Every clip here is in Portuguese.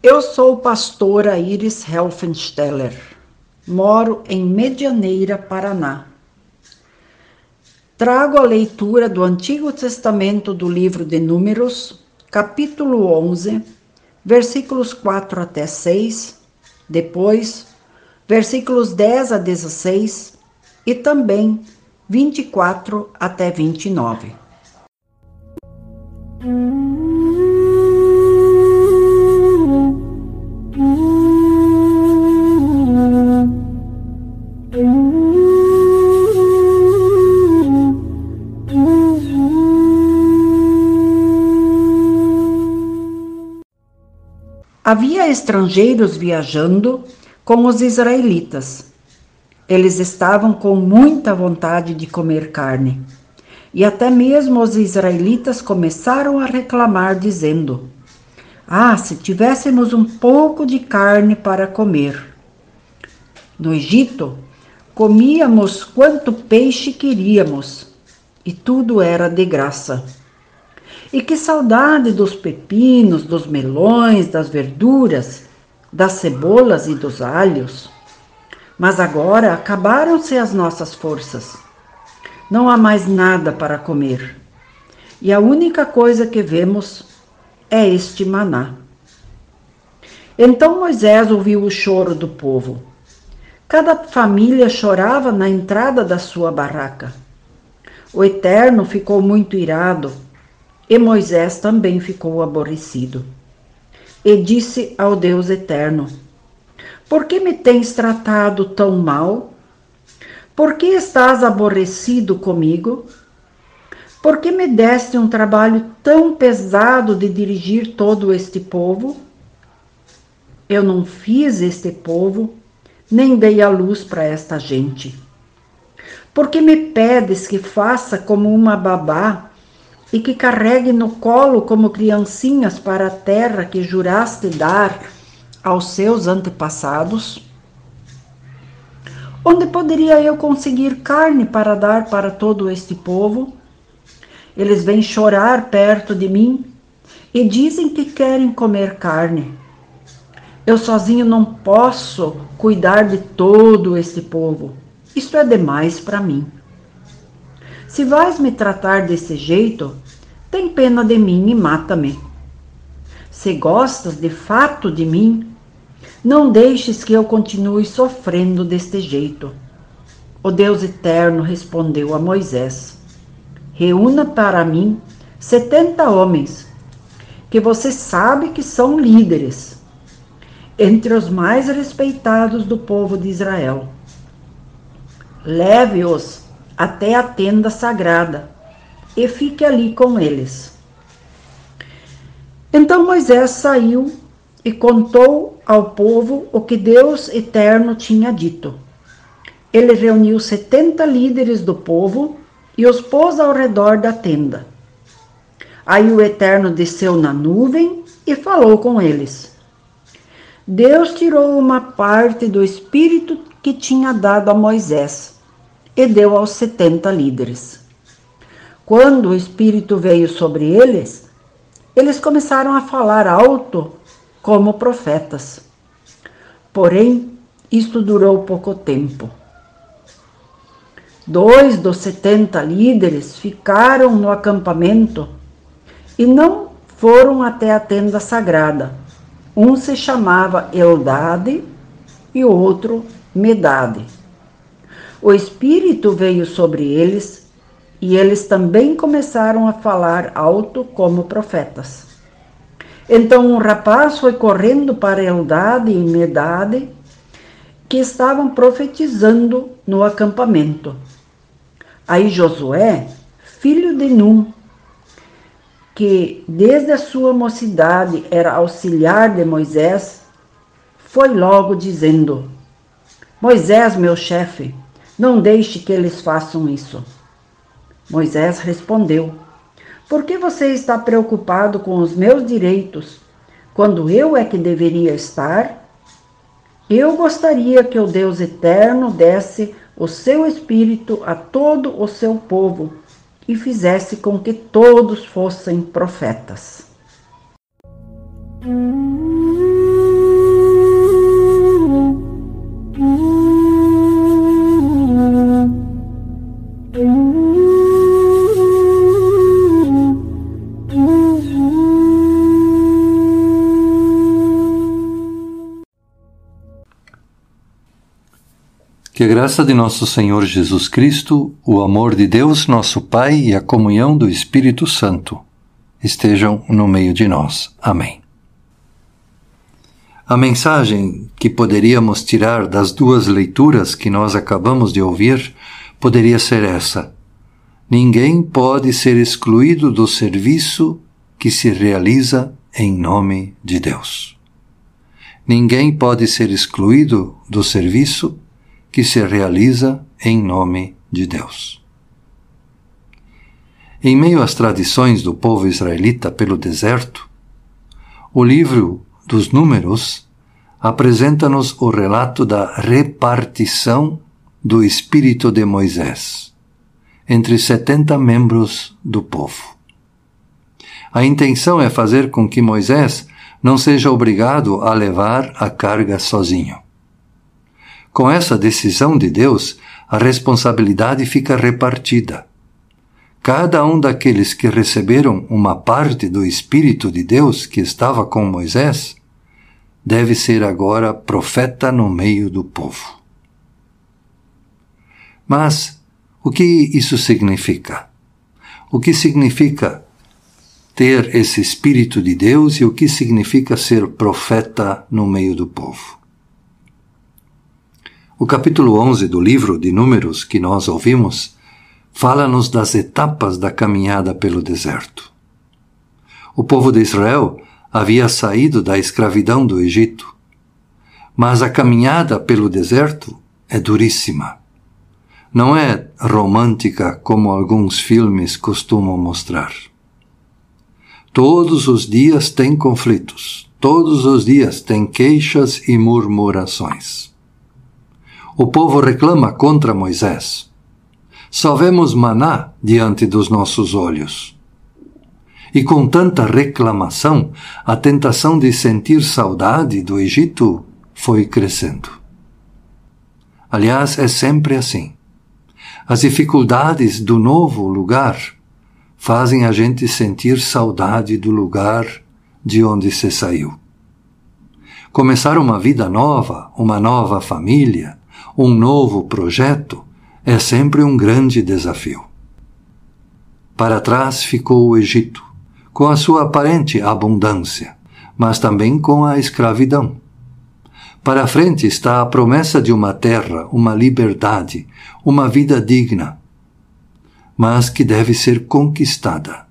Eu sou pastora Iris Helfensteller. Moro em Medianeira, Paraná. Trago a leitura do Antigo Testamento do livro de Números, capítulo 11, versículos 4 até 6, depois, versículos 10 a 16 e também 24 até 29. Havia estrangeiros viajando com os israelitas. Eles estavam com muita vontade de comer carne. E até mesmo os israelitas começaram a reclamar, dizendo: Ah, se tivéssemos um pouco de carne para comer. No Egito, comíamos quanto peixe queríamos, e tudo era de graça. E que saudade dos pepinos, dos melões, das verduras, das cebolas e dos alhos. Mas agora acabaram-se as nossas forças. Não há mais nada para comer. E a única coisa que vemos é este maná. Então Moisés ouviu o choro do povo. Cada família chorava na entrada da sua barraca. O Eterno ficou muito irado e Moisés também ficou aborrecido. E disse ao Deus eterno: Por que me tens tratado tão mal? Por que estás aborrecido comigo? Por que me deste um trabalho tão pesado de dirigir todo este povo? Eu não fiz este povo, nem dei a luz para esta gente. Por que me pedes que faça como uma babá e que carregue no colo como criancinhas para a terra que juraste dar aos seus antepassados? Onde poderia eu conseguir carne para dar para todo este povo? Eles vêm chorar perto de mim e dizem que querem comer carne. Eu sozinho não posso cuidar de todo este povo. Isto é demais para mim. Se vais me tratar desse jeito, tem pena de mim e mata-me. Se gostas de fato de mim, não deixes que eu continue sofrendo deste jeito. O Deus Eterno respondeu a Moisés: Reúna para mim setenta homens, que você sabe que são líderes, entre os mais respeitados do povo de Israel. Leve-os até a tenda sagrada e fique ali com eles. Então Moisés saiu e contou ao povo o que Deus eterno tinha dito. Ele reuniu setenta líderes do povo e os pôs ao redor da tenda. Aí o Eterno desceu na nuvem e falou com eles. Deus tirou uma parte do espírito que tinha dado a Moisés e deu aos setenta líderes. Quando o Espírito veio sobre eles, eles começaram a falar alto como profetas. Porém, isto durou pouco tempo. Dois dos setenta líderes ficaram no acampamento e não foram até a tenda sagrada. Um se chamava Eldade e o outro Medade. O Espírito veio sobre eles e eles também começaram a falar alto como profetas. Então um rapaz foi correndo para Eldade e Medade, que estavam profetizando no acampamento. Aí Josué, filho de Num, que desde a sua mocidade era auxiliar de Moisés, foi logo dizendo: Moisés, meu chefe, não deixe que eles façam isso. Moisés respondeu: Por que você está preocupado com os meus direitos, quando eu é que deveria estar? Eu gostaria que o Deus eterno desse o seu espírito a todo o seu povo e fizesse com que todos fossem profetas. Hum. Que a graça de nosso Senhor Jesus Cristo, o amor de Deus, nosso Pai e a comunhão do Espírito Santo estejam no meio de nós. Amém. A mensagem que poderíamos tirar das duas leituras que nós acabamos de ouvir poderia ser essa: Ninguém pode ser excluído do serviço que se realiza em nome de Deus. Ninguém pode ser excluído do serviço que se realiza em nome de Deus. Em meio às tradições do povo israelita pelo deserto, o livro dos Números apresenta-nos o relato da repartição do espírito de Moisés entre 70 membros do povo. A intenção é fazer com que Moisés não seja obrigado a levar a carga sozinho. Com essa decisão de Deus, a responsabilidade fica repartida. Cada um daqueles que receberam uma parte do Espírito de Deus que estava com Moisés deve ser agora profeta no meio do povo. Mas o que isso significa? O que significa ter esse Espírito de Deus e o que significa ser profeta no meio do povo? O capítulo 11 do livro de Números que nós ouvimos fala-nos das etapas da caminhada pelo deserto. O povo de Israel havia saído da escravidão do Egito, mas a caminhada pelo deserto é duríssima. Não é romântica como alguns filmes costumam mostrar. Todos os dias tem conflitos, todos os dias tem queixas e murmurações. O povo reclama contra Moisés. Só vemos maná diante dos nossos olhos. E com tanta reclamação, a tentação de sentir saudade do Egito foi crescendo. Aliás, é sempre assim. As dificuldades do novo lugar fazem a gente sentir saudade do lugar de onde se saiu. Começar uma vida nova, uma nova família, um novo projeto é sempre um grande desafio. Para trás ficou o Egito, com a sua aparente abundância, mas também com a escravidão. Para frente está a promessa de uma terra, uma liberdade, uma vida digna, mas que deve ser conquistada,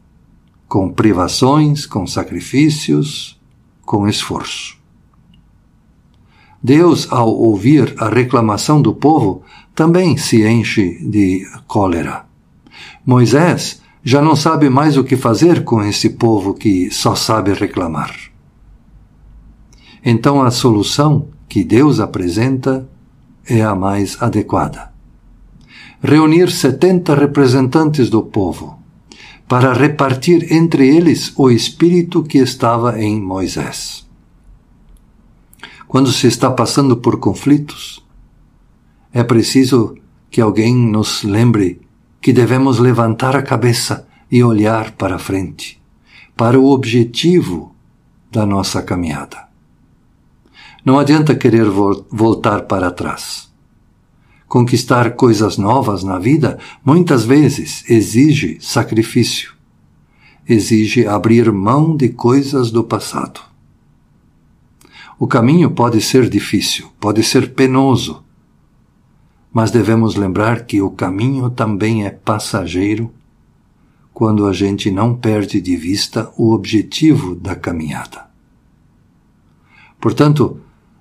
com privações, com sacrifícios, com esforço. Deus, ao ouvir a reclamação do povo, também se enche de cólera. Moisés já não sabe mais o que fazer com esse povo que só sabe reclamar. Então a solução que Deus apresenta é a mais adequada. Reunir setenta representantes do povo para repartir entre eles o espírito que estava em Moisés quando se está passando por conflitos, é preciso que alguém nos lembre que devemos levantar a cabeça e olhar para frente, para o objetivo da nossa caminhada. Não adianta querer vo voltar para trás. Conquistar coisas novas na vida muitas vezes exige sacrifício, exige abrir mão de coisas do passado. O caminho pode ser difícil, pode ser penoso, mas devemos lembrar que o caminho também é passageiro quando a gente não perde de vista o objetivo da caminhada. Portanto,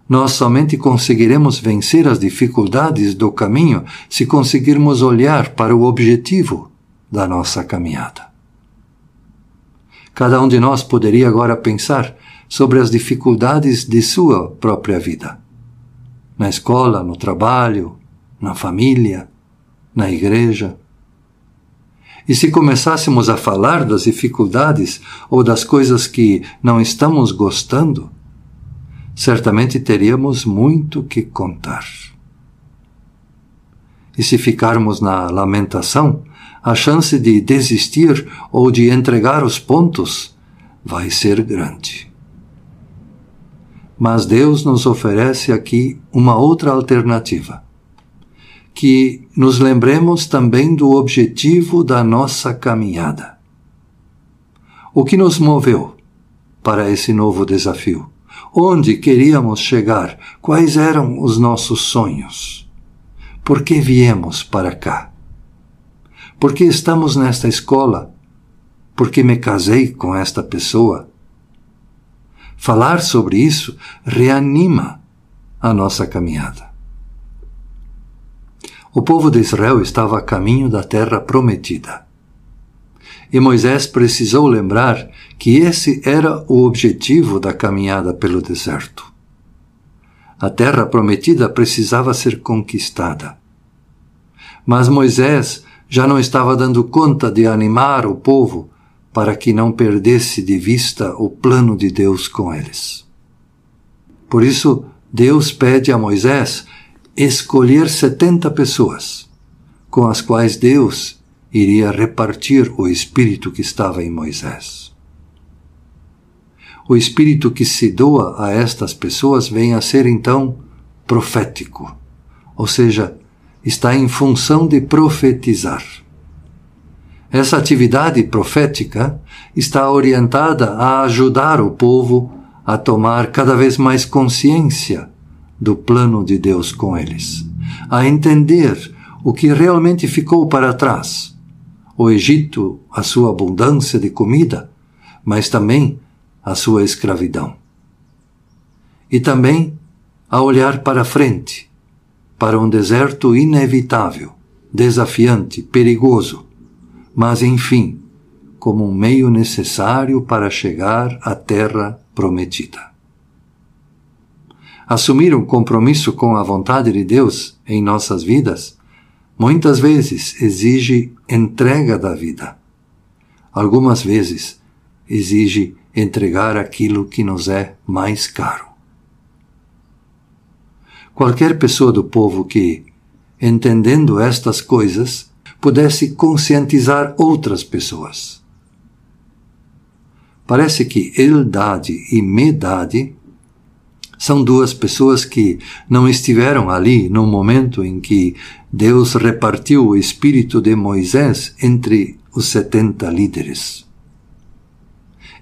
nós somente conseguiremos vencer as dificuldades do caminho se conseguirmos olhar para o objetivo da nossa caminhada. Cada um de nós poderia agora pensar sobre as dificuldades de sua própria vida. Na escola, no trabalho, na família, na igreja. E se começássemos a falar das dificuldades ou das coisas que não estamos gostando, certamente teríamos muito que contar. E se ficarmos na lamentação, a chance de desistir ou de entregar os pontos vai ser grande. Mas Deus nos oferece aqui uma outra alternativa. que nos lembremos também do objetivo da nossa caminhada. O que nos moveu para esse novo desafio? Onde queríamos chegar? Quais eram os nossos sonhos? Por que viemos para cá? Por que estamos nesta escola? Por que me casei com esta pessoa? Falar sobre isso reanima a nossa caminhada. O povo de Israel estava a caminho da terra prometida. E Moisés precisou lembrar que esse era o objetivo da caminhada pelo deserto. A terra prometida precisava ser conquistada. Mas Moisés já não estava dando conta de animar o povo para que não perdesse de vista o plano de Deus com eles. Por isso, Deus pede a Moisés escolher setenta pessoas, com as quais Deus iria repartir o espírito que estava em Moisés. O espírito que se doa a estas pessoas vem a ser então profético, ou seja, está em função de profetizar. Essa atividade profética está orientada a ajudar o povo a tomar cada vez mais consciência do plano de Deus com eles, a entender o que realmente ficou para trás. O Egito, a sua abundância de comida, mas também a sua escravidão. E também a olhar para frente, para um deserto inevitável, desafiante, perigoso, mas enfim, como um meio necessário para chegar à terra prometida. Assumir um compromisso com a vontade de Deus em nossas vidas muitas vezes exige entrega da vida. Algumas vezes exige entregar aquilo que nos é mais caro. Qualquer pessoa do povo que, entendendo estas coisas, pudesse conscientizar outras pessoas. Parece que Eldade e Medade são duas pessoas que não estiveram ali no momento em que Deus repartiu o espírito de Moisés entre os setenta líderes.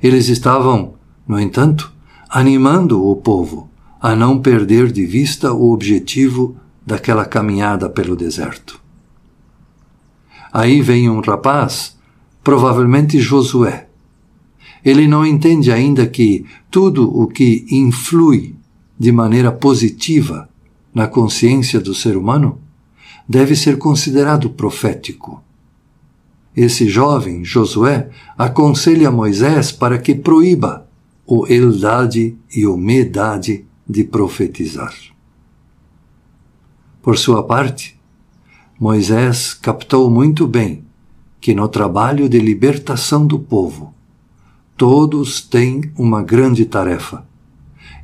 Eles estavam, no entanto, animando o povo a não perder de vista o objetivo daquela caminhada pelo deserto. Aí vem um rapaz, provavelmente Josué. Ele não entende ainda que tudo o que influi de maneira positiva na consciência do ser humano deve ser considerado profético. Esse jovem, Josué, aconselha Moisés para que proíba o Eldade e o Medade de profetizar. Por sua parte, Moisés captou muito bem que no trabalho de libertação do povo, todos têm uma grande tarefa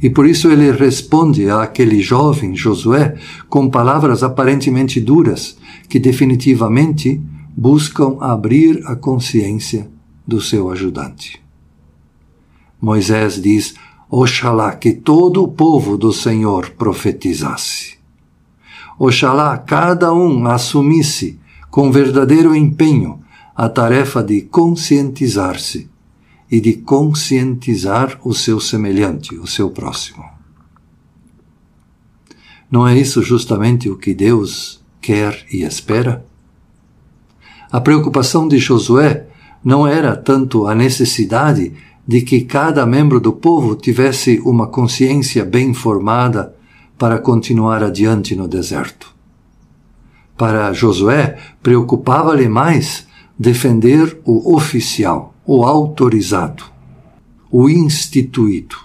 e por isso ele responde àquele jovem Josué com palavras aparentemente duras, que definitivamente buscam abrir a consciência do seu ajudante. Moisés diz: Oxalá que todo o povo do Senhor profetizasse. Oxalá cada um assumisse com verdadeiro empenho a tarefa de conscientizar-se e de conscientizar o seu semelhante, o seu próximo. Não é isso justamente o que Deus quer e espera? A preocupação de Josué não era tanto a necessidade de que cada membro do povo tivesse uma consciência bem formada para continuar adiante no deserto. Para Josué, preocupava-lhe mais defender o oficial, o autorizado, o instituído.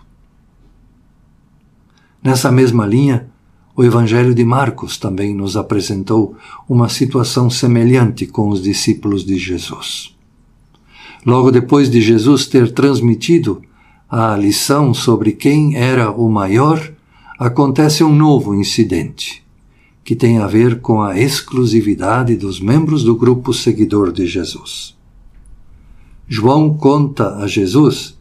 Nessa mesma linha, o Evangelho de Marcos também nos apresentou uma situação semelhante com os discípulos de Jesus. Logo depois de Jesus ter transmitido a lição sobre quem era o maior, acontece um novo incidente, que tem a ver com a exclusividade dos membros do grupo seguidor de Jesus. João conta a Jesus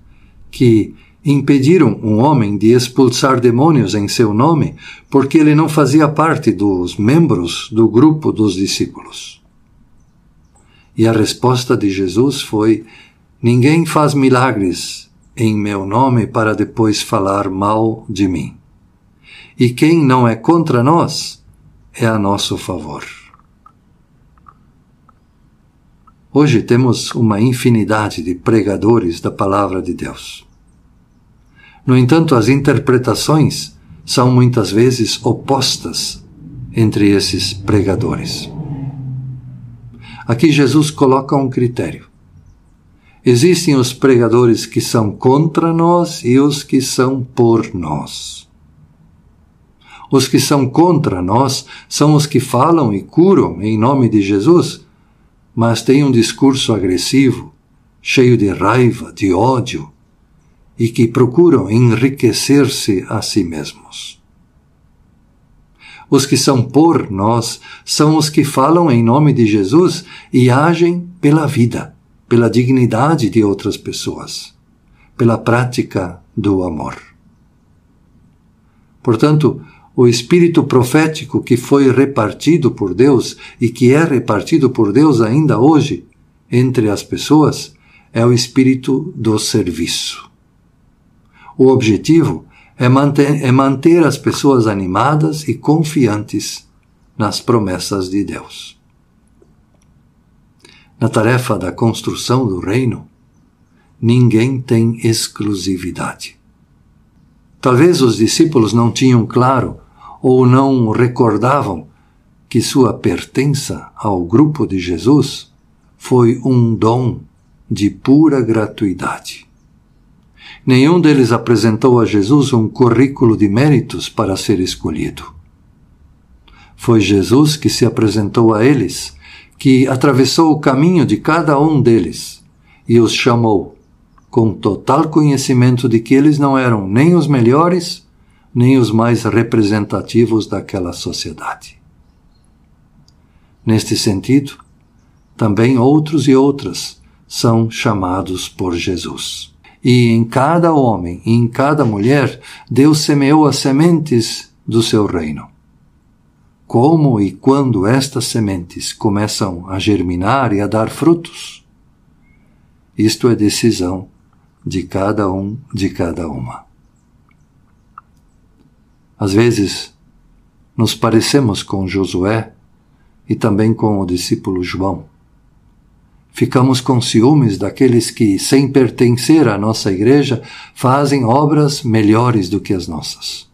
que impediram um homem de expulsar demônios em seu nome porque ele não fazia parte dos membros do grupo dos discípulos. E a resposta de Jesus foi: Ninguém faz milagres em meu nome para depois falar mal de mim. E quem não é contra nós é a nosso favor. Hoje temos uma infinidade de pregadores da palavra de Deus. No entanto, as interpretações são muitas vezes opostas entre esses pregadores. Aqui Jesus coloca um critério. Existem os pregadores que são contra nós e os que são por nós. Os que são contra nós são os que falam e curam em nome de Jesus, mas têm um discurso agressivo, cheio de raiva, de ódio, e que procuram enriquecer-se a si mesmos. Os que são por nós são os que falam em nome de Jesus e agem pela vida, pela dignidade de outras pessoas, pela prática do amor. Portanto, o espírito profético que foi repartido por Deus e que é repartido por Deus ainda hoje entre as pessoas é o espírito do serviço. O objetivo é manter, é manter as pessoas animadas e confiantes nas promessas de Deus. Na tarefa da construção do reino, ninguém tem exclusividade. Talvez os discípulos não tinham claro ou não recordavam que sua pertença ao grupo de Jesus foi um dom de pura gratuidade. Nenhum deles apresentou a Jesus um currículo de méritos para ser escolhido. Foi Jesus que se apresentou a eles, que atravessou o caminho de cada um deles e os chamou, com total conhecimento de que eles não eram nem os melhores nem os mais representativos daquela sociedade. Neste sentido, também outros e outras são chamados por Jesus. E em cada homem e em cada mulher, Deus semeou as sementes do seu reino. Como e quando estas sementes começam a germinar e a dar frutos? Isto é decisão de cada um, de cada uma. Às vezes, nos parecemos com Josué e também com o discípulo João. Ficamos com ciúmes daqueles que, sem pertencer à nossa igreja, fazem obras melhores do que as nossas.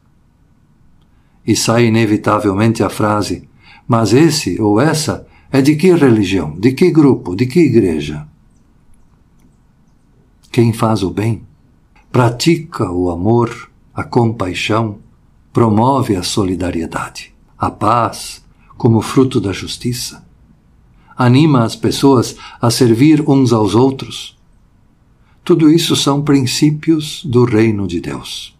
E sai inevitavelmente a frase: Mas esse ou essa é de que religião, de que grupo, de que igreja? Quem faz o bem, pratica o amor, a compaixão, promove a solidariedade, a paz como fruto da justiça, anima as pessoas a servir uns aos outros. Tudo isso são princípios do reino de Deus.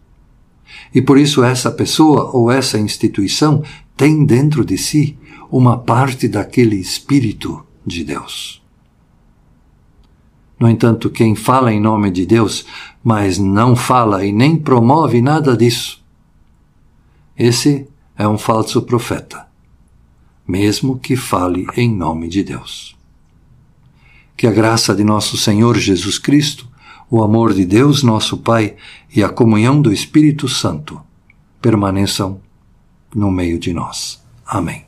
E por isso essa pessoa ou essa instituição tem dentro de si uma parte daquele Espírito de Deus. No entanto, quem fala em nome de Deus, mas não fala e nem promove nada disso, esse é um falso profeta, mesmo que fale em nome de Deus. Que a graça de nosso Senhor Jesus Cristo, o amor de Deus, nosso Pai, e a comunhão do Espírito Santo permaneçam no meio de nós. Amém.